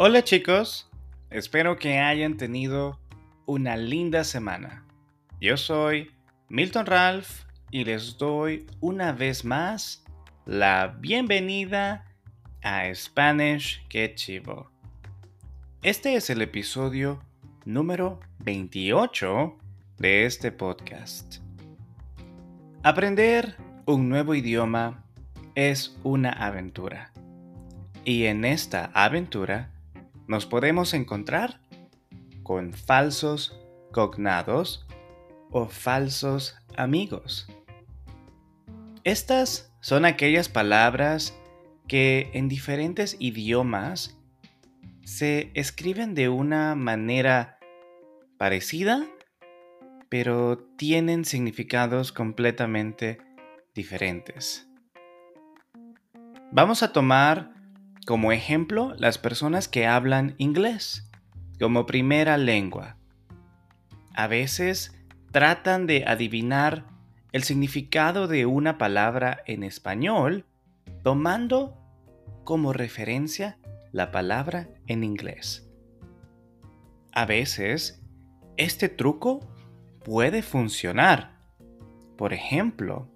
Hola chicos, espero que hayan tenido una linda semana. Yo soy Milton Ralph y les doy una vez más la bienvenida a Spanish Que Chivo. Este es el episodio número 28 de este podcast. Aprender un nuevo idioma es una aventura. Y en esta aventura nos podemos encontrar con falsos cognados o falsos amigos. Estas son aquellas palabras que en diferentes idiomas se escriben de una manera parecida, pero tienen significados completamente diferentes. Vamos a tomar como ejemplo las personas que hablan inglés como primera lengua. A veces tratan de adivinar el significado de una palabra en español tomando como referencia la palabra en inglés. A veces, este truco puede funcionar. Por ejemplo,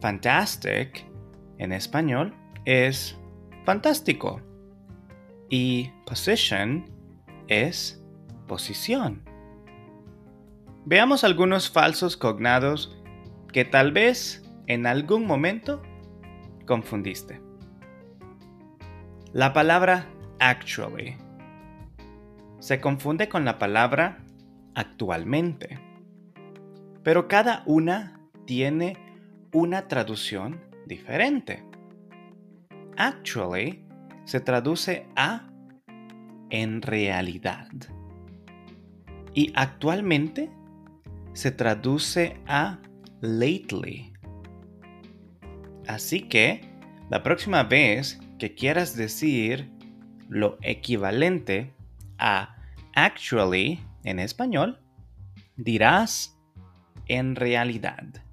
fantastic en español es fantástico. Y position es posición. Veamos algunos falsos cognados que tal vez en algún momento confundiste. La palabra actually se confunde con la palabra actualmente, pero cada una tiene una traducción diferente. Actually se traduce a en realidad. Y actualmente se traduce a lately. Así que la próxima vez que quieras decir lo equivalente a actually en español, dirás en realidad.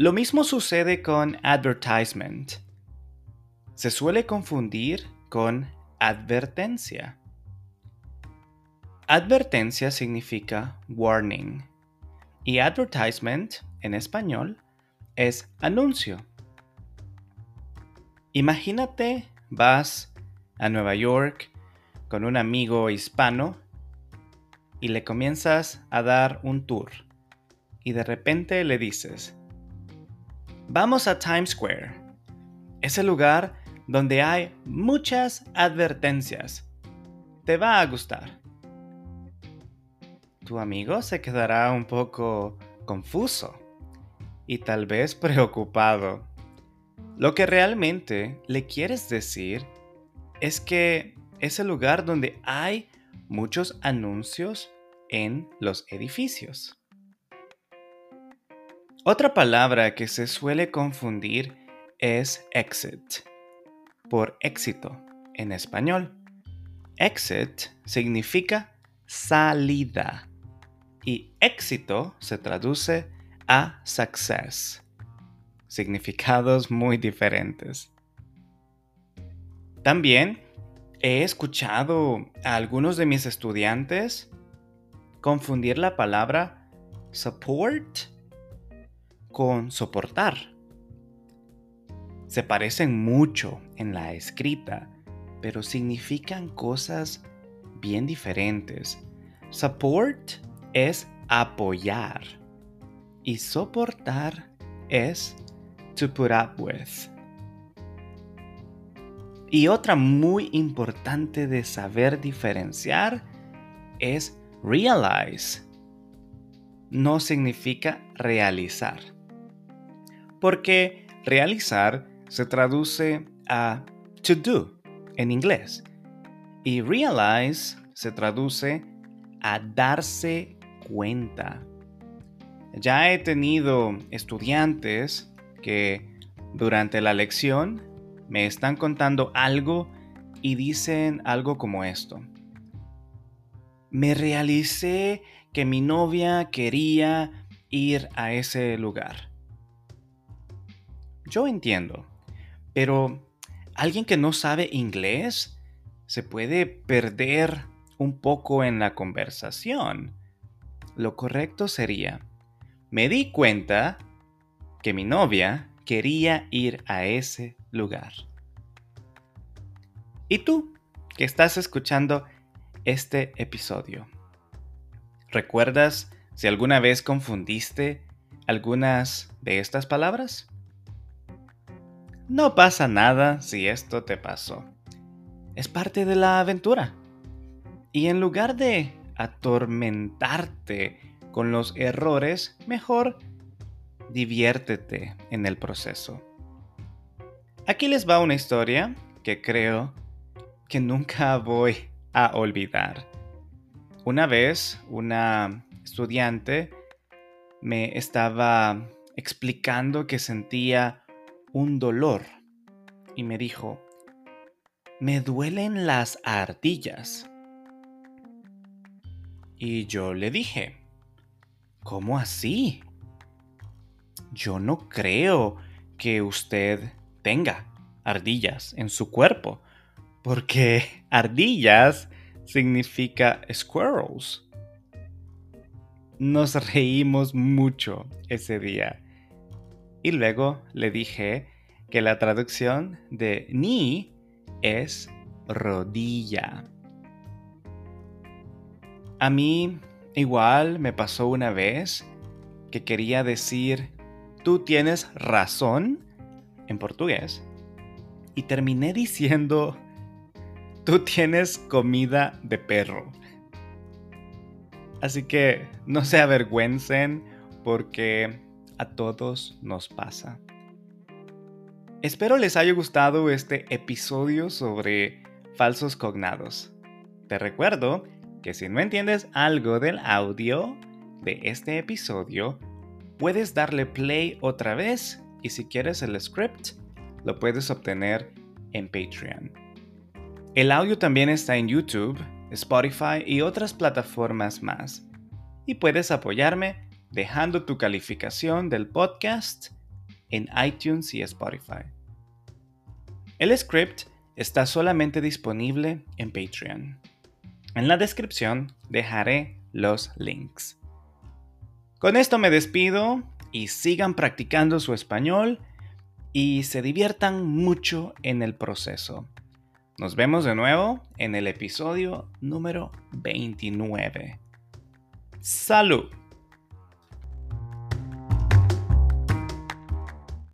Lo mismo sucede con advertisement. Se suele confundir con advertencia. Advertencia significa warning y advertisement en español es anuncio. Imagínate vas a Nueva York con un amigo hispano y le comienzas a dar un tour y de repente le dices, Vamos a Times Square, ese lugar donde hay muchas advertencias. Te va a gustar. Tu amigo se quedará un poco confuso y tal vez preocupado. Lo que realmente le quieres decir es que es el lugar donde hay muchos anuncios en los edificios. Otra palabra que se suele confundir es exit, por éxito en español. Exit significa salida y éxito se traduce a success. Significados muy diferentes. También he escuchado a algunos de mis estudiantes confundir la palabra support con soportar. Se parecen mucho en la escrita, pero significan cosas bien diferentes. Support es apoyar y soportar es to put up with. Y otra muy importante de saber diferenciar es realize. No significa realizar porque realizar se traduce a to do en inglés y realize se traduce a darse cuenta. Ya he tenido estudiantes que durante la lección me están contando algo y dicen algo como esto. Me realicé que mi novia quería ir a ese lugar. Yo entiendo, pero alguien que no sabe inglés se puede perder un poco en la conversación. Lo correcto sería, me di cuenta que mi novia quería ir a ese lugar. ¿Y tú, que estás escuchando este episodio? ¿Recuerdas si alguna vez confundiste algunas de estas palabras? No pasa nada si esto te pasó. Es parte de la aventura. Y en lugar de atormentarte con los errores, mejor diviértete en el proceso. Aquí les va una historia que creo que nunca voy a olvidar. Una vez una estudiante me estaba explicando que sentía un dolor y me dijo, me duelen las ardillas. Y yo le dije, ¿cómo así? Yo no creo que usted tenga ardillas en su cuerpo, porque ardillas significa squirrels. Nos reímos mucho ese día. Y luego le dije que la traducción de ni es rodilla. A mí igual me pasó una vez que quería decir tú tienes razón en portugués y terminé diciendo tú tienes comida de perro. Así que no se avergüencen porque a todos nos pasa. Espero les haya gustado este episodio sobre falsos cognados. Te recuerdo que si no entiendes algo del audio de este episodio, puedes darle play otra vez y si quieres el script, lo puedes obtener en Patreon. El audio también está en YouTube, Spotify y otras plataformas más. Y puedes apoyarme dejando tu calificación del podcast en iTunes y Spotify. El script está solamente disponible en Patreon. En la descripción dejaré los links. Con esto me despido y sigan practicando su español y se diviertan mucho en el proceso. Nos vemos de nuevo en el episodio número 29. Salud.